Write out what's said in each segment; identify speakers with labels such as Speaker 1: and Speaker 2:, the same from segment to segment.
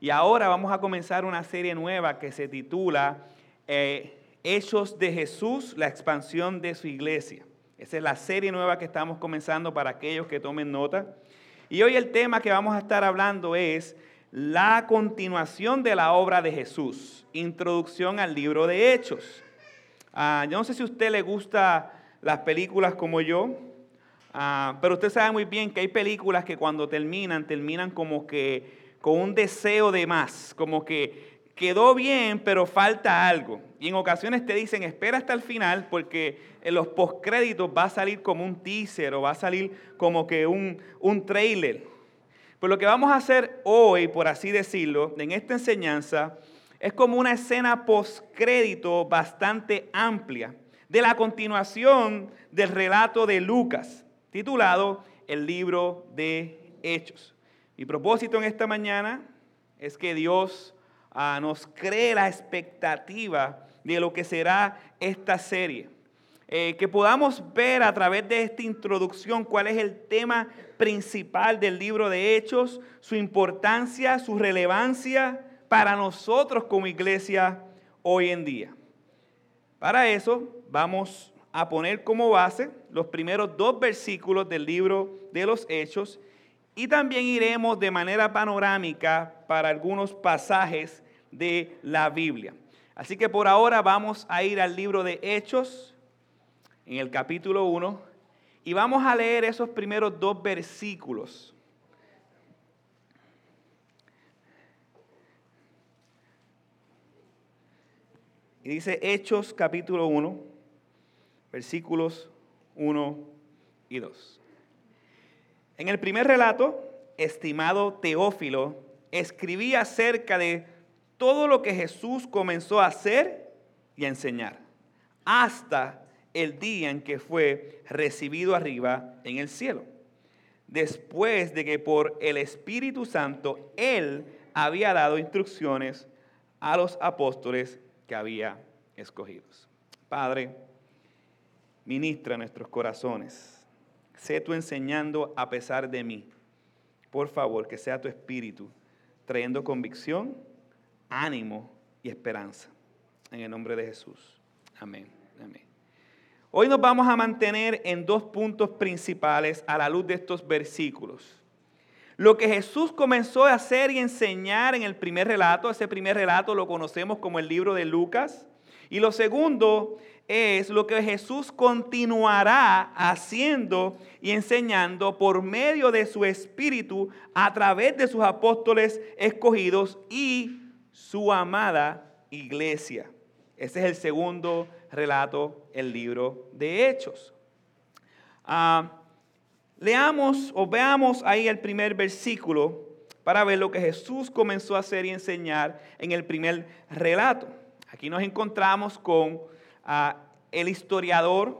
Speaker 1: Y ahora vamos a comenzar una serie nueva que se titula eh, Hechos de Jesús, la expansión de su iglesia. Esa es la serie nueva que estamos comenzando para aquellos que tomen nota. Y hoy el tema que vamos a estar hablando es la continuación de la obra de Jesús, introducción al libro de Hechos. Ah, yo no sé si a usted le gusta las películas como yo, ah, pero usted sabe muy bien que hay películas que cuando terminan, terminan como que con un deseo de más, como que quedó bien, pero falta algo. Y en ocasiones te dicen, espera hasta el final, porque en los postcréditos va a salir como un teaser o va a salir como que un, un trailer. Pues lo que vamos a hacer hoy, por así decirlo, en esta enseñanza, es como una escena postcrédito bastante amplia de la continuación del relato de Lucas, titulado El libro de Hechos. Mi propósito en esta mañana es que Dios ah, nos cree la expectativa de lo que será esta serie. Eh, que podamos ver a través de esta introducción cuál es el tema principal del libro de Hechos, su importancia, su relevancia para nosotros como iglesia hoy en día. Para eso vamos a poner como base los primeros dos versículos del libro de los Hechos y también iremos de manera panorámica para algunos pasajes de la Biblia. Así que por ahora vamos a ir al libro de Hechos, en el capítulo 1, y vamos a leer esos primeros dos versículos. Y dice Hechos capítulo 1, versículos 1 y 2. En el primer relato, estimado Teófilo, escribí acerca de todo lo que Jesús comenzó a hacer y a enseñar, hasta el día en que fue recibido arriba en el cielo, después de que por el Espíritu Santo Él había dado instrucciones a los apóstoles que había escogidos. Padre, ministra nuestros corazones. Sé tú enseñando a pesar de mí. Por favor, que sea tu espíritu trayendo convicción, ánimo y esperanza. En el nombre de Jesús. Amén. Amén. Hoy nos vamos a mantener en dos puntos principales a la luz de estos versículos. Lo que Jesús comenzó a hacer y enseñar en el primer relato, ese primer relato lo conocemos como el libro de Lucas. Y lo segundo es lo que Jesús continuará haciendo y enseñando por medio de su Espíritu a través de sus apóstoles escogidos y su amada iglesia. Ese es el segundo relato, el libro de Hechos. Ah, Leamos o veamos ahí el primer versículo para ver lo que Jesús comenzó a hacer y enseñar en el primer relato. Aquí nos encontramos con el historiador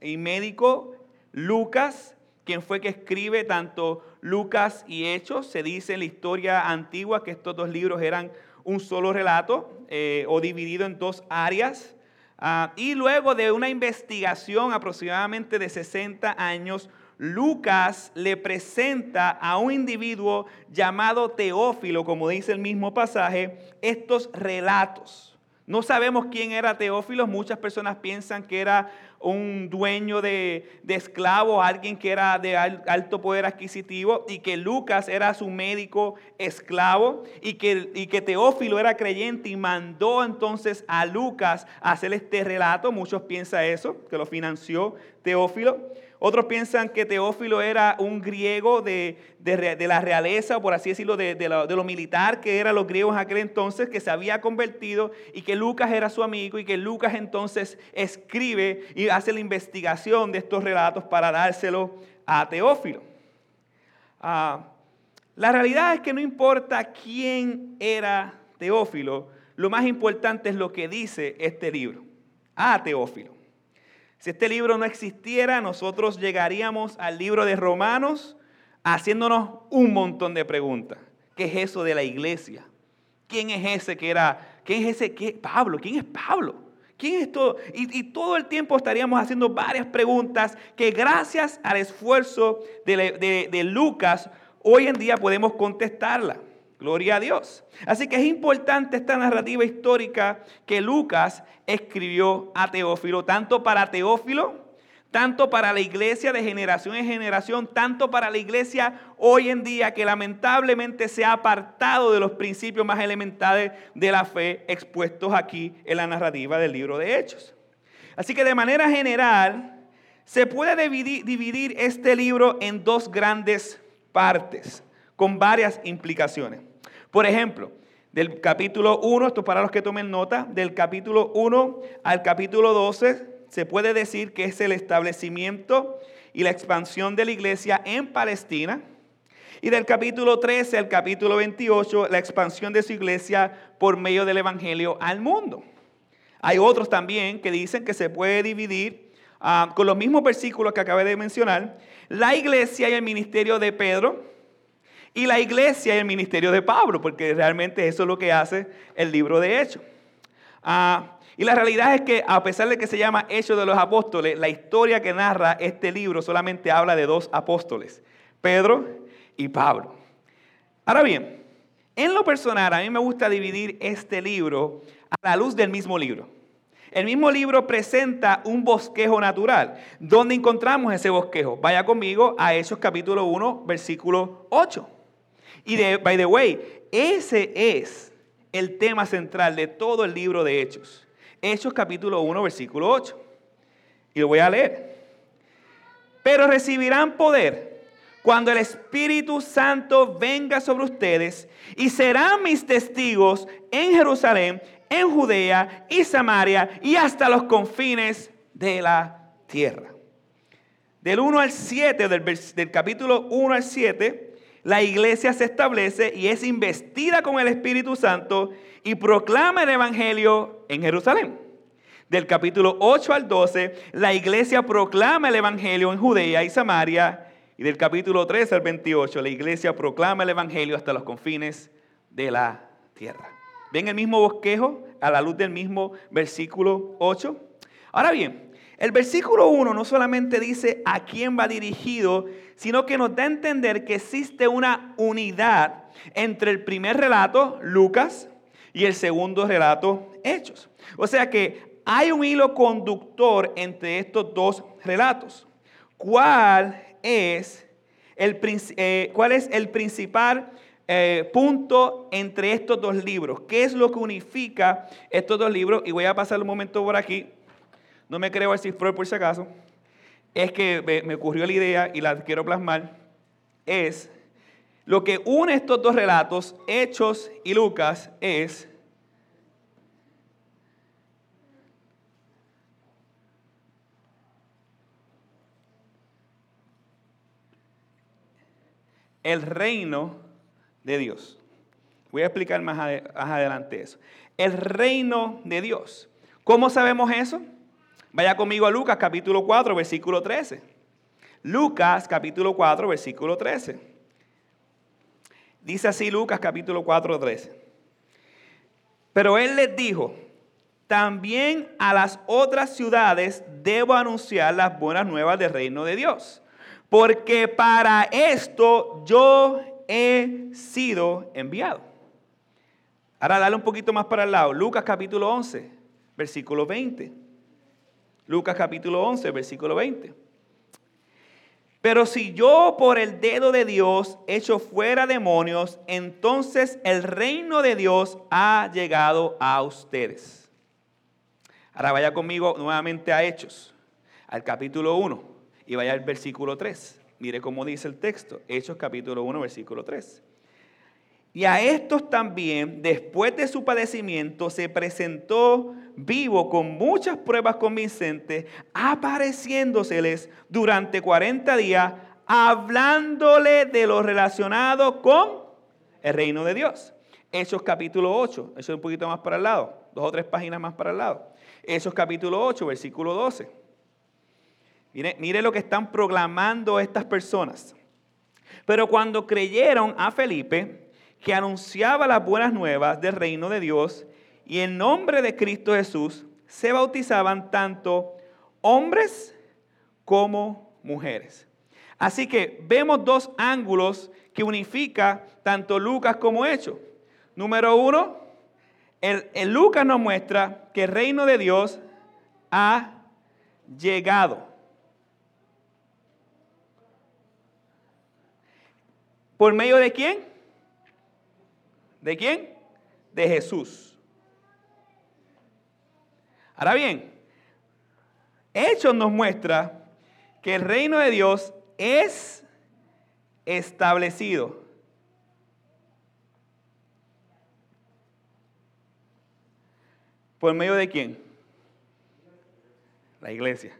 Speaker 1: y médico Lucas, quien fue que escribe tanto Lucas y Hechos. Se dice en la historia antigua que estos dos libros eran un solo relato eh, o dividido en dos áreas. Ah, y luego de una investigación aproximadamente de 60 años, Lucas le presenta a un individuo llamado Teófilo, como dice el mismo pasaje, estos relatos. No sabemos quién era Teófilo, muchas personas piensan que era un dueño de, esclavos, alguien que era de alto poder adquisitivo y que Lucas era su médico esclavo y que, y que Teófilo era creyente y mandó entonces a Lucas a hacer este relato. Muchos piensan eso, que lo financió Teófilo. Otros piensan que Teófilo era un griego de, la realeza, por así decirlo, de, lo, militar que eran los griegos en aquel entonces, que se había convertido y que Lucas era su amigo y que Lucas entonces escribe y hace la investigación de estos relatos para dárselo a Teófilo. Ah, la realidad es que no importa quién era Teófilo, lo más importante es lo que dice este libro. A Teófilo. Si este libro no existiera, nosotros llegaríamos al libro de Romanos haciéndonos un montón de preguntas. ¿Qué es eso de la iglesia? ¿Quién es ese que era? ¿Quién es ese que Pablo? ¿Quién es Pablo? ¿Quién es todo? Y, todo el tiempo estaríamos haciendo varias preguntas que gracias al esfuerzo de, de Lucas, hoy en día podemos contestarla. Gloria a Dios. Así que es importante esta narrativa histórica que Lucas escribió a Teófilo, tanto para Teófilo, tanto para la iglesia de generación en generación, tanto para la iglesia hoy en día que lamentablemente se ha apartado de los principios más elementales de la fe expuestos aquí en la narrativa del libro de Hechos. Así que de manera general se puede dividir, este libro en dos grandes partes con varias implicaciones. Por ejemplo, del capítulo 1, esto para los que tomen nota, del capítulo 1 al capítulo 12 se puede decir que es el establecimiento y la expansión de la iglesia en Palestina. Y del capítulo 13 al capítulo 28, la expansión de su iglesia por medio del Evangelio al mundo. Hay otros también que dicen que se puede dividir ah, con los mismos versículos que acabé de mencionar, la iglesia y el ministerio de Pedro, y la iglesia y el ministerio de Pablo, porque realmente eso es lo que hace el libro de Hechos. Ah, y la realidad es que a pesar de que se llama Hechos de los Apóstoles, la historia que narra este libro solamente habla de dos apóstoles, Pedro y Pablo. Ahora bien, en lo personal a mí me gusta dividir este libro a la luz del mismo libro. El mismo libro presenta un bosquejo natural. ¿Dónde encontramos ese bosquejo? Vaya conmigo a Hechos capítulo 1, versículo 8. Y de, by the way, ese es el tema central de todo el libro de Hechos. Hechos capítulo 1, versículo 8. Y lo voy a leer. Pero recibirán poder cuando el Espíritu Santo venga sobre ustedes y serán mis testigos en Jerusalén, en Judea y Samaria y hasta los confines de la tierra. Del 1 al 7, del, del capítulo 1 al 7, la iglesia se establece y es investida con el Espíritu Santo y proclama el Evangelio en Jerusalén. Del capítulo 8 al 12, la iglesia proclama el Evangelio en Judea y Samaria. Y del capítulo 13 al 28, la iglesia proclama el Evangelio hasta los confines de la tierra. ¿Ven el mismo bosquejo a la luz del mismo versículo 8? Ahora bien, el versículo 1 no solamente dice a quién va dirigido, sino que nos da a entender que existe una unidad entre el primer relato, Lucas, y el segundo relato, Hechos. O sea que hay un hilo conductor entre estos dos relatos. ¿Cuál es el, eh, principal eh, punto entre estos dos libros? ¿Qué es lo que unifica estos dos libros? Y voy a pasar un momento por aquí no me creo el cifrón por si acaso, es que me, ocurrió la idea y la quiero plasmar, es lo que une estos dos relatos, Hechos y Lucas, es el reino de Dios. Voy a explicar más, más adelante eso. El reino de Dios. ¿Cómo sabemos eso? Vaya conmigo a Lucas capítulo 4, versículo 13. Lucas capítulo 4, versículo 13. Dice así Lucas capítulo 4, 13. Pero él les dijo, también a las otras ciudades debo anunciar las buenas nuevas del reino de Dios, porque para esto yo he sido enviado. Ahora dale un poquito más para el lado. Lucas capítulo 11, versículo 20. Lucas capítulo 11, versículo 20. Pero si yo por el dedo de Dios echo fuera demonios, entonces el reino de Dios ha llegado a ustedes. Ahora vaya conmigo nuevamente a Hechos, al capítulo 1, y vaya al versículo 3. Mire cómo dice el texto, Hechos capítulo 1, versículo 3. Y a estos también, después de su padecimiento, se presentó vivo con muchas pruebas convincentes, apareciéndoseles durante 40 días, hablándole de lo relacionado con el reino de Dios. Hechos capítulo 8, eso es un poquito más para el lado, dos o tres páginas más para el lado. Hechos capítulo 8, versículo 12. Mire, mire lo que están proclamando estas personas. Pero cuando creyeron a Felipe, que anunciaba las buenas nuevas del reino de Dios y en nombre de Cristo Jesús se bautizaban tanto hombres como mujeres. Así que vemos dos ángulos que unifica tanto Lucas como Hechos. Número uno, el, el Lucas nos muestra que el reino de Dios ha llegado. ¿Por medio de quién? ¿De quién? De Jesús. Ahora bien, Hechos nos muestra que el reino de Dios es establecido. ¿Por medio de quién? La iglesia.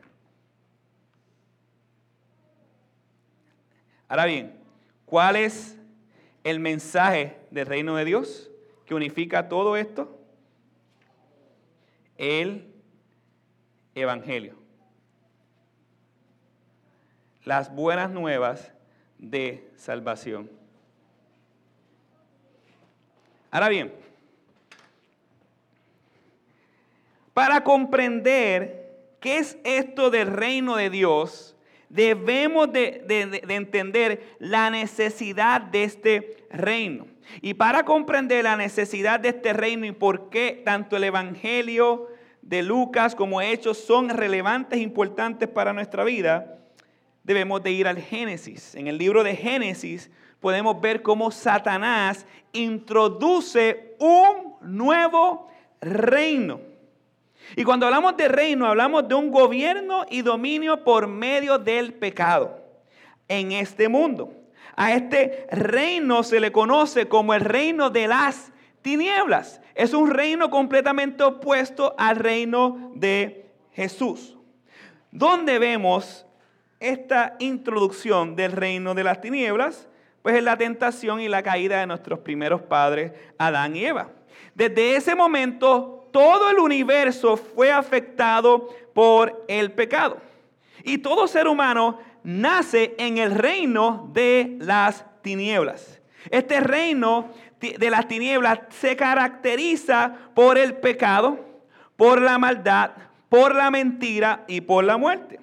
Speaker 1: Ahora bien, ¿cuál es el mensaje del reino de Dios que unifica todo esto? El Evangelio. Las buenas nuevas de salvación. Ahora bien, para comprender qué es esto del reino de Dios, debemos de, entender la necesidad de este reino. Y para comprender la necesidad de este reino y por qué tanto el Evangelio de Lucas como Hechos son relevantes e importantes para nuestra vida, debemos de ir al Génesis. En el libro de Génesis podemos ver cómo Satanás introduce un nuevo reino. Y cuando hablamos de reino, hablamos de un gobierno y dominio por medio del pecado en este mundo. A este reino se le conoce como el reino de las tinieblas. Es un reino completamente opuesto al reino de Jesús. Donde vemos esta introducción del reino de las tinieblas? Pues es la tentación y la caída de nuestros primeros padres, Adán y Eva. Desde ese momento, todo el universo fue afectado por el pecado. Y todo ser humano nace en el reino de las tinieblas. Este reino de las tinieblas se caracteriza por el pecado, por la maldad, por la mentira y por la muerte.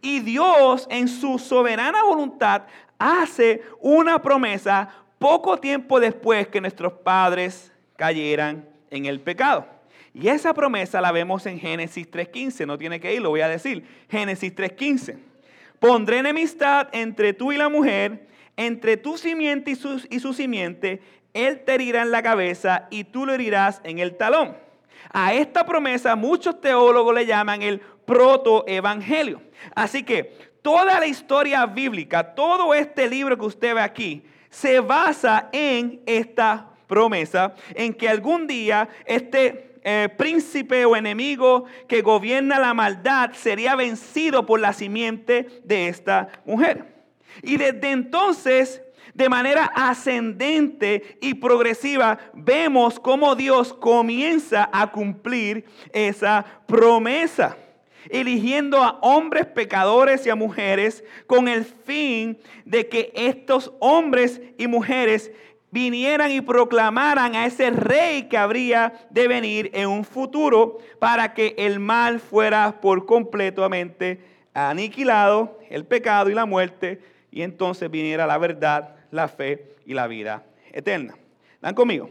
Speaker 1: Y Dios en su soberana voluntad hace una promesa poco tiempo después que nuestros padres cayeran en el pecado. Y esa promesa la vemos en Génesis 3.15, no tiene que ir, lo voy a decir. Génesis 3.15. Pondré enemistad entre tú y la mujer, entre tu simiente y su, y su simiente, él te herirá en la cabeza y tú lo herirás en el talón. A esta promesa muchos teólogos le llaman el protoevangelio. Así que toda la historia bíblica, todo este libro que usted ve aquí, se basa en esta promesa, en que algún día este eh, príncipe o enemigo que gobierna la maldad sería vencido por la simiente de esta mujer. Y desde entonces de manera ascendente y progresiva, vemos cómo Dios comienza a cumplir esa promesa, eligiendo a hombres pecadores y a mujeres con el fin de que estos hombres y mujeres vinieran y proclamaran a ese rey que habría de venir en un futuro para que el mal fuera por completamente aniquilado, el pecado y la muerte, y entonces viniera la verdad la fe y la vida eterna. ¿Dan conmigo?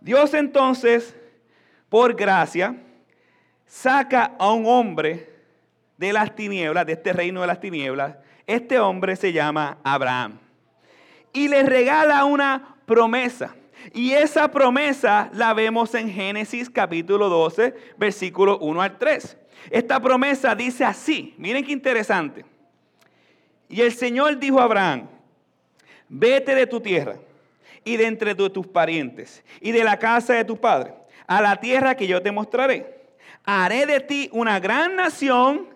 Speaker 1: Dios entonces, por gracia, saca a un hombre de las tinieblas, de este reino de las tinieblas. Este hombre se llama Abraham. Y le regala una promesa. Y esa promesa la vemos en Génesis capítulo 12, versículo 1 al 3. Esta promesa dice así, miren qué interesante. Y el Señor dijo a Abraham, vete de tu tierra y de entre tus parientes y de la casa de tu padre a la tierra que yo te mostraré. Haré de ti una gran nación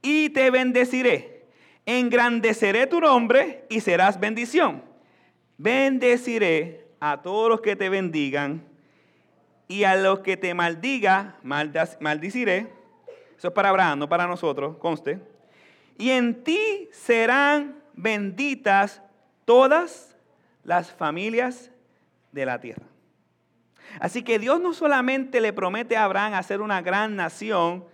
Speaker 1: y te bendeciré. Engrandeceré tu nombre y serás bendición. Bendeciré a todos los que te bendigan y a los que te maldiga, maldiciré. Eso es para Abraham, no para nosotros, conste. Y en ti serán benditas todas las familias de la tierra. Así que Dios no solamente le promete a Abraham hacer una gran nación,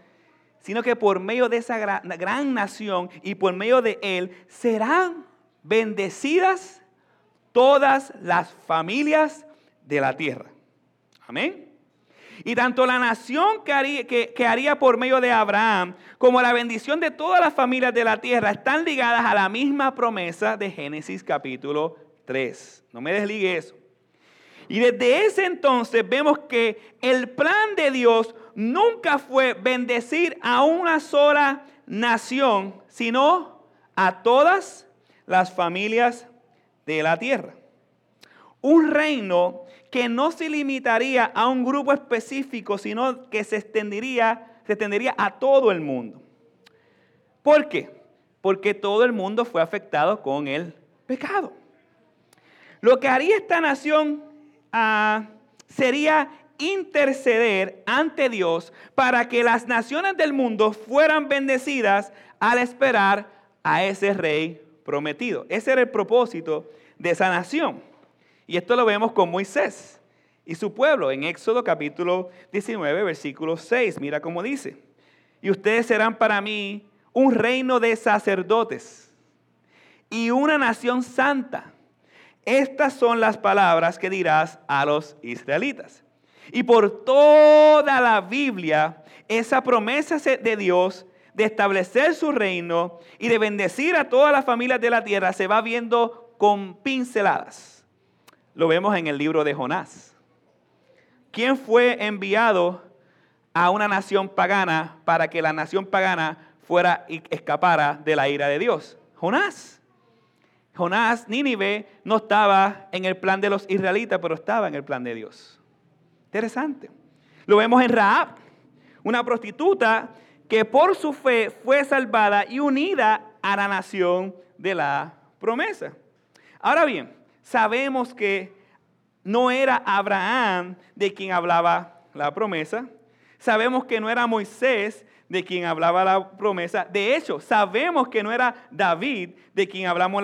Speaker 1: sino que por medio de esa gran, nación y por medio de él serán bendecidas todas las familias de la tierra. Amén. Y tanto la nación que haría, por medio de Abraham como la bendición de todas las familias de la tierra están ligadas a la misma promesa de Génesis capítulo 3. No me desligue eso. Y desde ese entonces vemos que el plan de Dios nunca fue bendecir a una sola nación, sino a todas las familias de la tierra. Un reino que no se limitaría a un grupo específico, sino que se extendería, se extendería a todo el mundo. ¿Por qué? Porque todo el mundo fue afectado con el pecado. Lo que haría esta nación ah, sería interceder ante Dios para que las naciones del mundo fueran bendecidas al esperar a ese rey prometido. Ese era el propósito de esa nación. Y esto lo vemos con Moisés y su pueblo en Éxodo capítulo 19, versículo 6. Mira cómo dice. Y ustedes serán para mí un reino de sacerdotes y una nación santa. Estas son las palabras que dirás a los israelitas. Y por toda la Biblia, esa promesa de Dios de establecer su reino y de bendecir a todas las familias de la tierra se va viendo con pinceladas. Lo vemos en el libro de Jonás. ¿Quién fue enviado a una nación pagana para que la nación pagana fuera y escapara de la ira de Dios? Jonás. Jonás, Nínive, no estaba en el plan de los israelitas, pero estaba en el plan de Dios. Interesante. Lo vemos en Raab, una prostituta que por su fe fue salvada y unida a la nación de la promesa. Ahora bien, sabemos que no era Abraham de quien hablaba la promesa. Sabemos que no era Moisés de quien hablaba la promesa. De hecho, sabemos que no era David de quien hablaba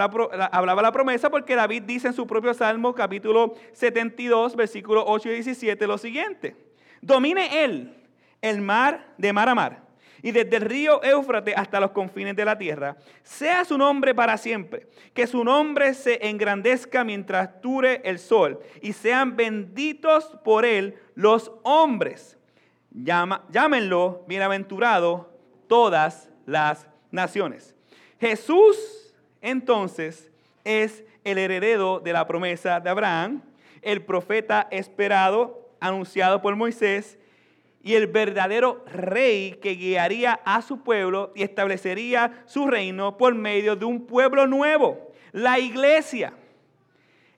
Speaker 1: la promesa, porque David dice en su propio Salmo, capítulo 72, versículos 8 y 17, lo siguiente. Domine él el mar de mar a mar, y desde el río Éufrates hasta los confines de la tierra. Sea su nombre para siempre, que su nombre se engrandezca mientras dure el sol, y sean benditos por él los hombres llámenlo bienaventurado todas las naciones. Jesús entonces es el heredero de la promesa de Abraham, el profeta esperado, anunciado por Moisés, y el verdadero rey que guiaría a su pueblo y establecería su reino por medio de un pueblo nuevo, la iglesia,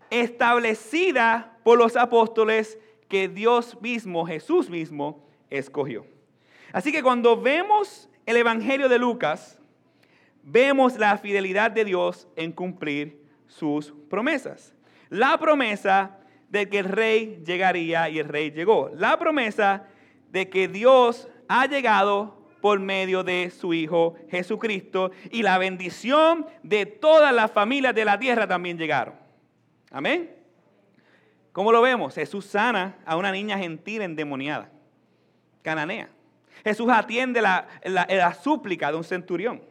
Speaker 1: establecida por los apóstoles que Dios mismo, Jesús mismo, escogió. Así que cuando vemos el Evangelio de Lucas, vemos la fidelidad de Dios en cumplir sus promesas. La promesa de que el rey llegaría y el rey llegó. La promesa de que Dios ha llegado por medio de su Hijo Jesucristo y la bendición de todas las familias de la tierra también llegaron. Amén. ¿Cómo lo vemos? Jesús sana a una niña gentil endemoniada cananea. Jesús atiende la, súplica de un centurión.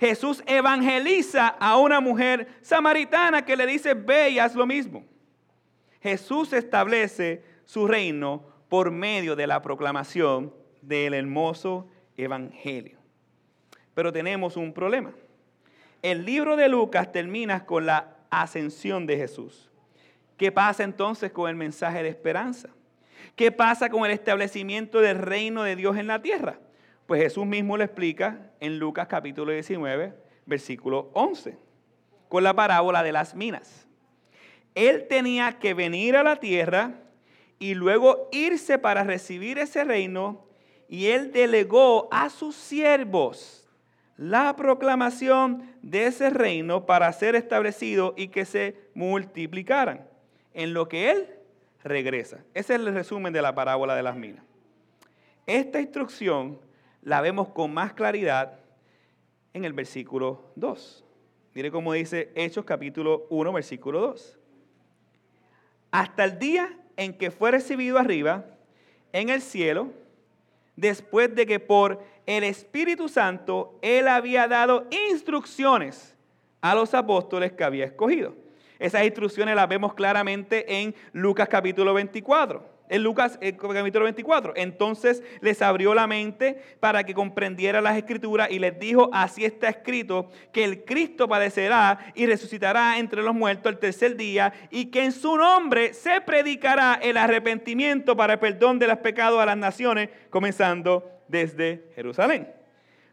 Speaker 1: Jesús evangeliza a una mujer samaritana que le dice, ve y haz lo mismo. Jesús establece su reino por medio de la proclamación del hermoso evangelio. Pero tenemos un problema. El libro de Lucas termina con la ascensión de Jesús. ¿Qué pasa entonces con el mensaje de esperanza? ¿Qué pasa con el establecimiento del reino de Dios en la tierra? Pues Jesús mismo lo explica en Lucas capítulo 19, versículo 11, con la parábola de las minas. Él tenía que venir a la tierra y luego irse para recibir ese reino y él delegó a sus siervos la proclamación de ese reino para ser establecido y que se multiplicaran en lo que él regresa. Ese es el resumen de la parábola de las minas. Esta instrucción la vemos con más claridad en el versículo 2. Mire cómo dice Hechos capítulo 1, versículo 2. Hasta el día en que fue recibido arriba en el cielo, después de que por el Espíritu Santo, Él había dado instrucciones a los apóstoles que había escogido. Esas instrucciones las vemos claramente en Lucas capítulo 24 en Lucas capítulo 24. Entonces les abrió la mente para que comprendiera las escrituras y les dijo, así está escrito, que el Cristo padecerá y resucitará entre los muertos el tercer día y que en su nombre se predicará el arrepentimiento para el perdón de los pecados a las naciones, comenzando desde Jerusalén.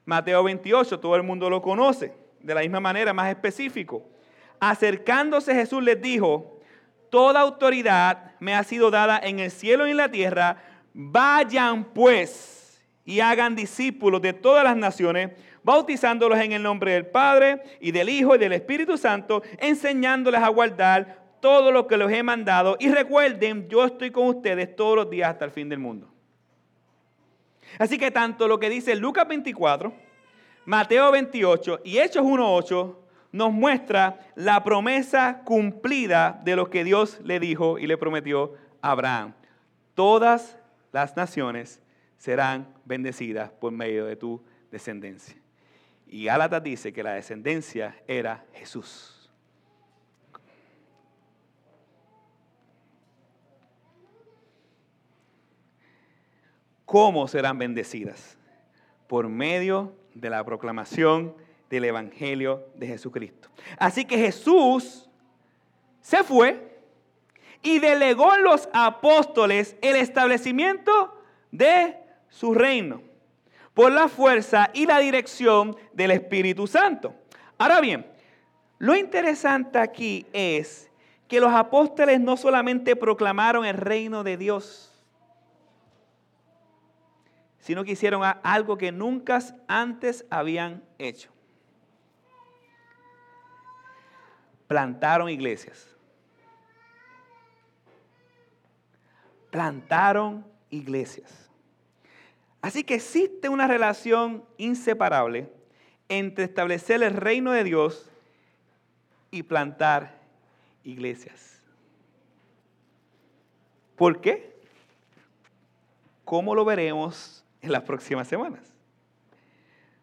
Speaker 1: Mateo 28, todo el mundo lo conoce, de la misma manera, más específico. Acercándose Jesús les dijo, toda autoridad me ha sido dada en el cielo y en la tierra. Vayan pues y hagan discípulos de todas las naciones, bautizándolos en el nombre del Padre y del Hijo y del Espíritu Santo, enseñándoles a guardar todo lo que les he mandado. Y recuerden, yo estoy con ustedes todos los días hasta el fin del mundo. Así que tanto lo que dice Lucas 24, Mateo 28 y Hechos 1.8 nos muestra la promesa cumplida de lo que Dios le dijo y le prometió a Abraham. Todas las naciones serán bendecidas por medio de tu descendencia. Y Gálatas dice que la descendencia era Jesús. ¿Cómo serán bendecidas? Por medio de la proclamación del Evangelio de Jesucristo. Así que Jesús se fue y delegó a los apóstoles el establecimiento de su reino por la fuerza y la dirección del Espíritu Santo. Ahora bien, lo interesante aquí es que los apóstoles no solamente proclamaron el reino de Dios, sino que hicieron algo que nunca antes habían hecho. Plantaron iglesias. Plantaron iglesias. Así que existe una relación inseparable entre establecer el reino de Dios y plantar iglesias. ¿Por qué? ¿Cómo lo veremos en las próximas semanas?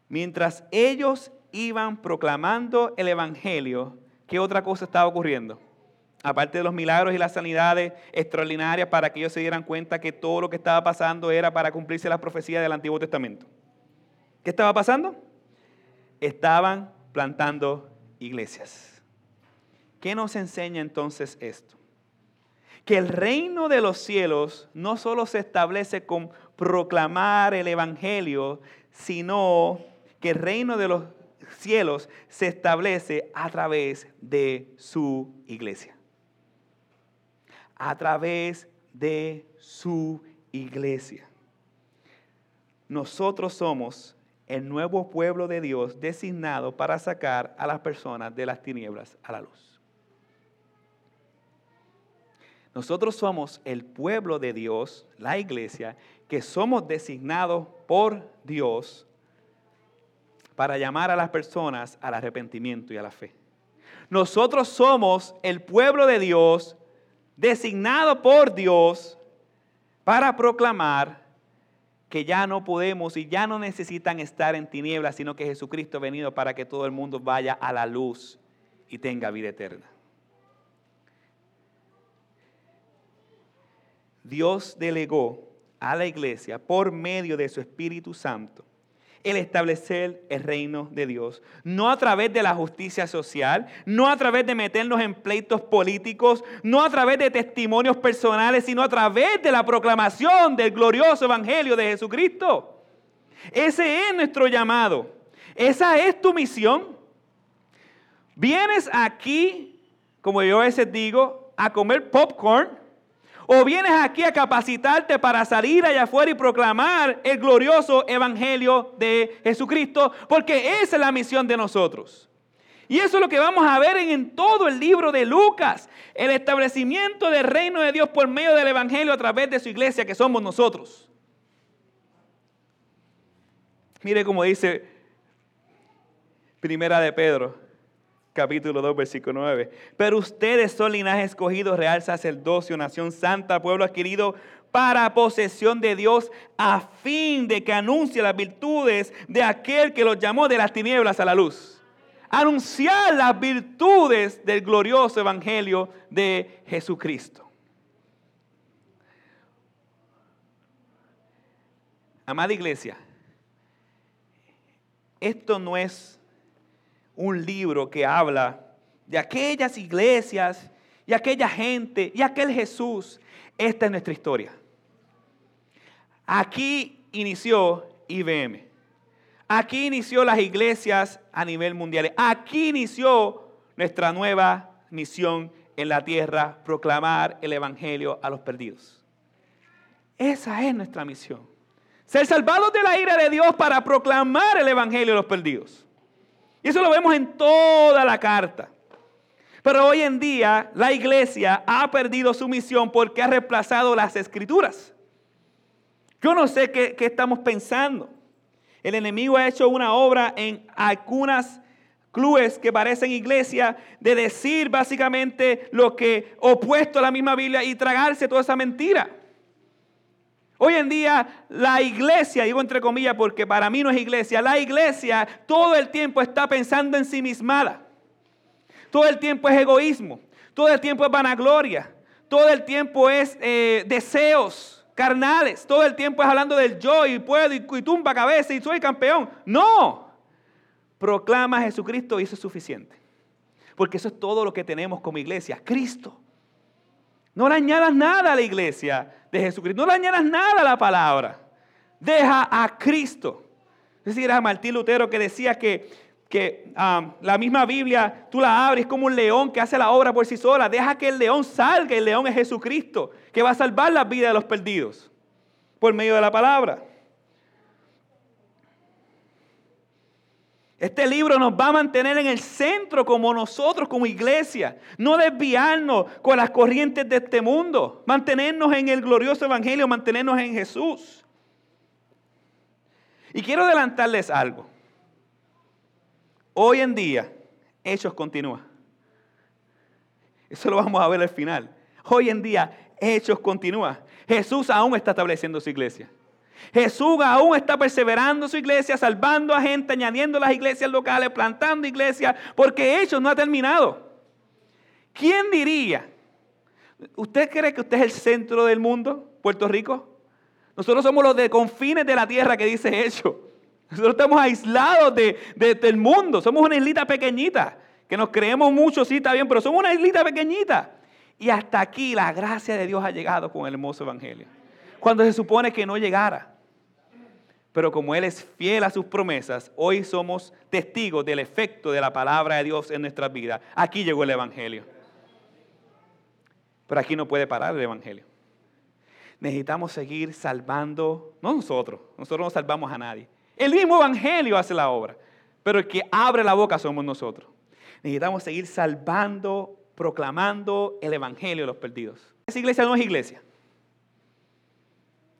Speaker 1: Mientras ellos iban proclamando el Evangelio, ¿qué otra cosa estaba ocurriendo? Aparte de los milagros y las sanidades extraordinarias para que ellos se dieran cuenta que todo lo que estaba pasando era para cumplirse las profecías del Antiguo Testamento. ¿Qué estaba pasando? Estaban plantando iglesias. ¿Qué nos enseña entonces esto? Que el reino de los cielos no solo se establece con proclamar el Evangelio, sino que el reino de los cielos se establece a través de su iglesia. A través de su iglesia. Nosotros somos el nuevo pueblo de Dios designado para sacar a las personas de las tinieblas a la luz. Nosotros somos el pueblo de Dios, la iglesia, que somos designados por Dios para llamar a las personas al arrepentimiento y a la fe. Nosotros somos el pueblo de Dios designado por Dios para proclamar que ya no podemos y ya no necesitan estar en tinieblas, sino que Jesucristo ha venido para que todo el mundo vaya a la luz y tenga vida eterna. Dios delegó a la iglesia por medio de su Espíritu Santo el establecer el reino de Dios. No a través de la justicia social, no a través de meternos en pleitos políticos, no a través de testimonios personales, sino a través de la proclamación del glorioso evangelio de Jesucristo. Ese es nuestro llamado. Esa es tu misión. Vienes aquí, como yo a veces digo, a comer popcorn o vienes aquí a capacitarte para salir allá afuera y proclamar el glorioso evangelio de Jesucristo, porque esa es la misión de nosotros. Y eso es lo que vamos a ver en, todo el libro de Lucas, el establecimiento del reino de Dios por medio del evangelio a través de su iglesia, que somos nosotros. Mire cómo dice Primera de Pedro, capítulo 2, versículo 9. Pero ustedes son linaje escogido, real sacerdocio, nación santa, pueblo adquirido para posesión de Dios a fin de que anuncie las virtudes de aquel que los llamó de las tinieblas a la luz. Anunciar las virtudes del glorioso evangelio de Jesucristo. Amada iglesia, esto no es un libro que habla de aquellas iglesias y aquella gente y aquel Jesús. Esta es nuestra historia. Aquí inició IBM. Aquí inició las iglesias a nivel mundial. Aquí inició nuestra nueva misión en la tierra, proclamar el Evangelio a los perdidos. Esa es nuestra misión. Ser salvados de la ira de Dios para proclamar el Evangelio a los perdidos. Y eso lo vemos en toda la carta. Pero hoy en día la iglesia ha perdido su misión porque ha reemplazado las escrituras. Yo no sé qué, estamos pensando. El enemigo ha hecho una obra en algunas clubes que parecen iglesia de decir básicamente lo que opuesto a la misma Biblia y tragarse toda esa mentira. Hoy en día la iglesia, digo entre comillas porque para mí no es iglesia, la iglesia todo el tiempo está pensando en sí misma. Todo el tiempo es egoísmo, todo el tiempo es vanagloria, todo el tiempo es eh, deseos carnales, todo el tiempo es hablando del yo y puedo y, y tumba cabeza y soy campeón. No, proclama a Jesucristo y eso es suficiente. Porque eso es todo lo que tenemos como iglesia, Cristo. No le añadas nada a la iglesia de Jesucristo. No le añadas nada a la palabra. Deja a Cristo. Es decir, a Martín Lutero que decía que, que um, la misma Biblia tú la abres como un león que hace la obra por sí sola. Deja que el león salga. El león es Jesucristo, que va a salvar la vida de los perdidos por medio de la palabra. Este libro nos va a mantener en el centro como nosotros, como iglesia. No desviarnos con las corrientes de este mundo. Mantenernos en el glorioso Evangelio, mantenernos en Jesús. Y quiero adelantarles algo. Hoy en día, Hechos continúa. Eso lo vamos a ver al final. Hoy en día, Hechos continúa. Jesús aún está estableciendo su iglesia. Jesús aún está perseverando su iglesia, salvando a gente, añadiendo las iglesias locales, plantando iglesias, porque Hechos no ha terminado. ¿Quién diría? ¿Usted cree que usted es el centro del mundo, Puerto Rico? Nosotros somos los de confines de la tierra que dice Hechos. Nosotros estamos aislados del mundo. Somos una islita pequeñita, que nos creemos mucho, sí, está bien, pero somos una islita pequeñita. Y hasta aquí la gracia de Dios ha llegado con el hermoso evangelio. Cuando se supone que no llegara. Pero como Él es fiel a sus promesas, hoy somos testigos del efecto de la palabra de Dios en nuestras vidas. Aquí llegó el Evangelio. Pero aquí no puede parar el Evangelio. Necesitamos seguir salvando, no nosotros, nosotros no salvamos a nadie. El mismo Evangelio hace la obra, pero el que abre la boca somos nosotros. Necesitamos seguir salvando, proclamando el Evangelio de los perdidos. Esa iglesia no es iglesia.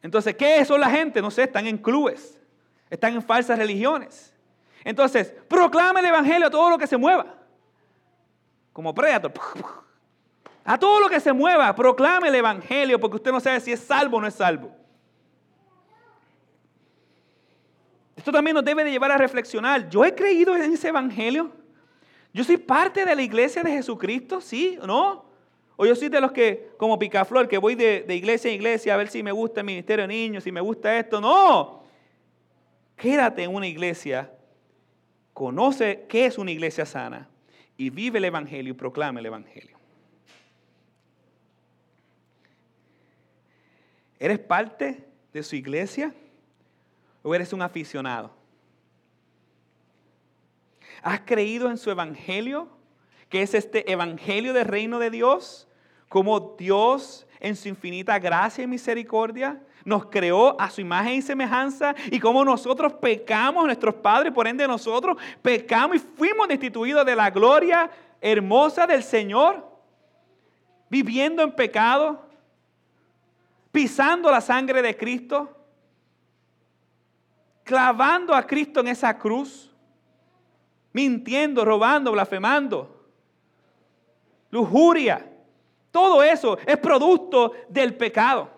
Speaker 1: Entonces, ¿qué son la gente? No sé, están en clubes, están en falsas religiones. Entonces, proclame el Evangelio a todo lo que se mueva. Como predator. A todo lo que se mueva, proclame el Evangelio, porque usted no sabe si es salvo o no es salvo. Esto también nos debe de llevar a reflexionar. ¿Yo he creído en ese Evangelio? ¿Yo soy parte de la iglesia de Jesucristo? ¿Sí o no? O yo soy de los que, como picaflor, que voy de, iglesia en iglesia a ver si me gusta el ministerio de niños, si me gusta esto. No. Quédate en una iglesia, conoce qué es una iglesia sana y vive el Evangelio y proclama el Evangelio. ¿Eres parte de su iglesia o eres un aficionado? ¿Has creído en su Evangelio? Que es este Evangelio del reino de Dios? como Dios en su infinita gracia y misericordia nos creó a su imagen y semejanza y como nosotros pecamos, nuestros padres, por ende nosotros pecamos y fuimos destituidos de la gloria hermosa del Señor, viviendo en pecado, pisando la sangre de Cristo, clavando a Cristo en esa cruz, mintiendo, robando, blasfemando, lujuria todo eso es producto del pecado.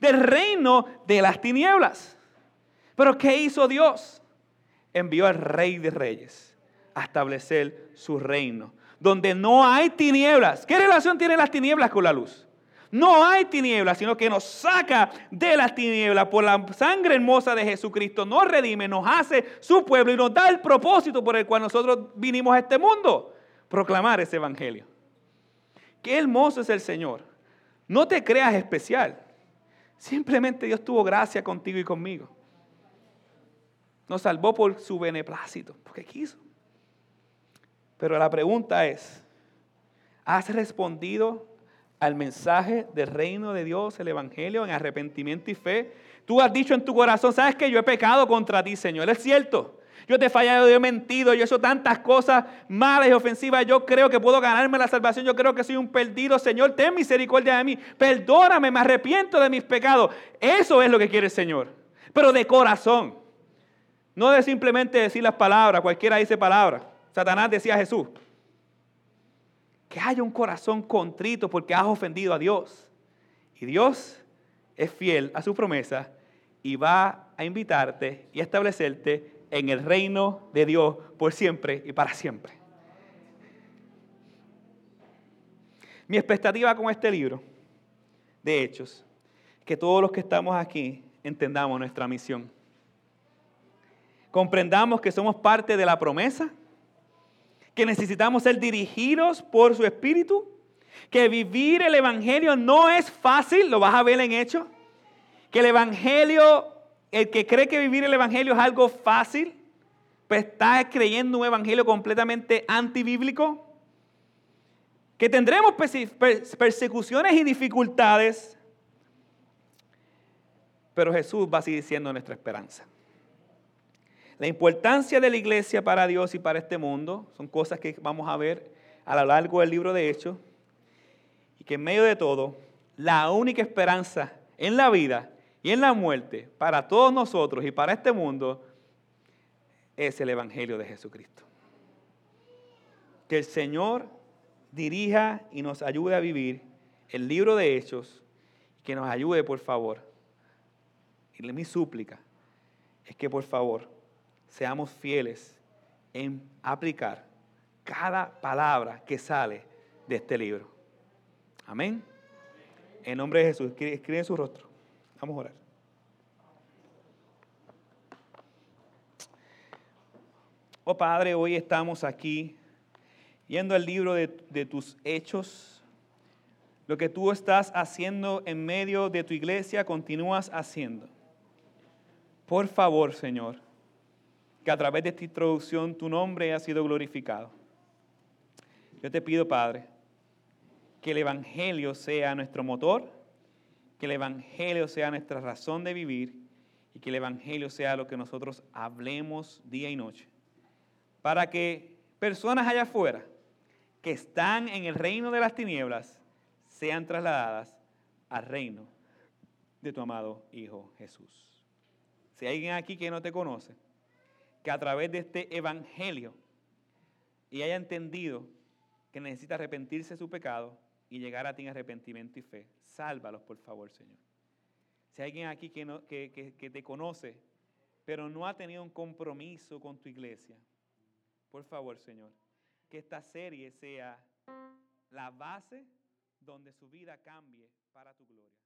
Speaker 1: del reino de las tinieblas. Pero ¿qué hizo Dios? Envió al rey de reyes a establecer su reino, donde no hay tinieblas. ¿Qué relación tienen las tinieblas con la luz? No hay tinieblas, sino que nos saca de las tinieblas por la sangre hermosa de Jesucristo, nos redime, nos hace su pueblo y nos da el propósito por el cual nosotros vinimos a este mundo, proclamar ese evangelio. Qué hermoso es el Señor. No te creas especial. Simplemente Dios tuvo gracia contigo y conmigo. Nos salvó por su beneplácito, porque quiso. Pero la pregunta es, ¿has respondido al mensaje del reino de Dios, el Evangelio, en arrepentimiento y fe. Tú has dicho en tu corazón, sabes que yo he pecado contra ti, Señor. Es cierto. Yo te he fallado, yo he mentido, yo he hecho tantas cosas malas y ofensivas. Yo creo que puedo ganarme la salvación. Yo creo que soy un perdido, Señor. Ten misericordia de mí. Perdóname, me arrepiento de mis pecados. Eso es lo que quiere el Señor. Pero de corazón. No de simplemente decir las palabras. Cualquiera dice palabras. Satanás decía a Jesús que haya un corazón contrito porque has ofendido a Dios. Y Dios es fiel a su promesa y va a invitarte y a establecerte en el reino de Dios por siempre y para siempre. Mi expectativa con este libro de Hechos que todos los que estamos aquí entendamos nuestra misión. Comprendamos que somos parte de la promesa que necesitamos ser dirigidos por su Espíritu, que vivir el Evangelio no es fácil, lo vas a ver en hecho, que el Evangelio, el que cree que vivir el Evangelio es algo fácil, pues está creyendo un Evangelio completamente antibíblico, que tendremos persecuciones y dificultades, pero Jesús va a seguir siendo nuestra esperanza. La importancia de la iglesia para Dios y para este mundo son cosas que vamos a ver a lo largo del libro de Hechos. Y que en medio de todo, la única esperanza en la vida y en la muerte para todos nosotros y para este mundo es el Evangelio de Jesucristo. Que el Señor dirija y nos ayude a vivir el libro de Hechos, que nos ayude, por favor. Y mi súplica es que, por favor, seamos fieles en aplicar cada palabra que sale de este libro. Amén. En nombre de Jesús, escribe en su rostro. Vamos a orar. Oh Padre, hoy estamos aquí yendo al libro de, de tus hechos. Lo que tú estás haciendo en medio de tu iglesia, continúas haciendo. Por favor, Señor que a través de esta introducción tu nombre ha sido glorificado. Yo te pido, Padre, que el Evangelio sea nuestro motor, que el Evangelio sea nuestra razón de vivir y que el Evangelio sea lo que nosotros hablemos día y noche. Para que personas allá afuera que están en el reino de las tinieblas sean trasladadas al reino de tu amado Hijo Jesús. Si hay alguien aquí que no te conoce, que a través de este evangelio y haya entendido que necesita arrepentirse de su pecado y llegar a ti en arrepentimiento y fe. Sálvalos, por favor, Señor. Si hay alguien aquí que, no, que, que te conoce, pero no ha tenido un compromiso con tu iglesia, por favor, Señor, que esta serie sea la base donde su vida cambie para tu gloria.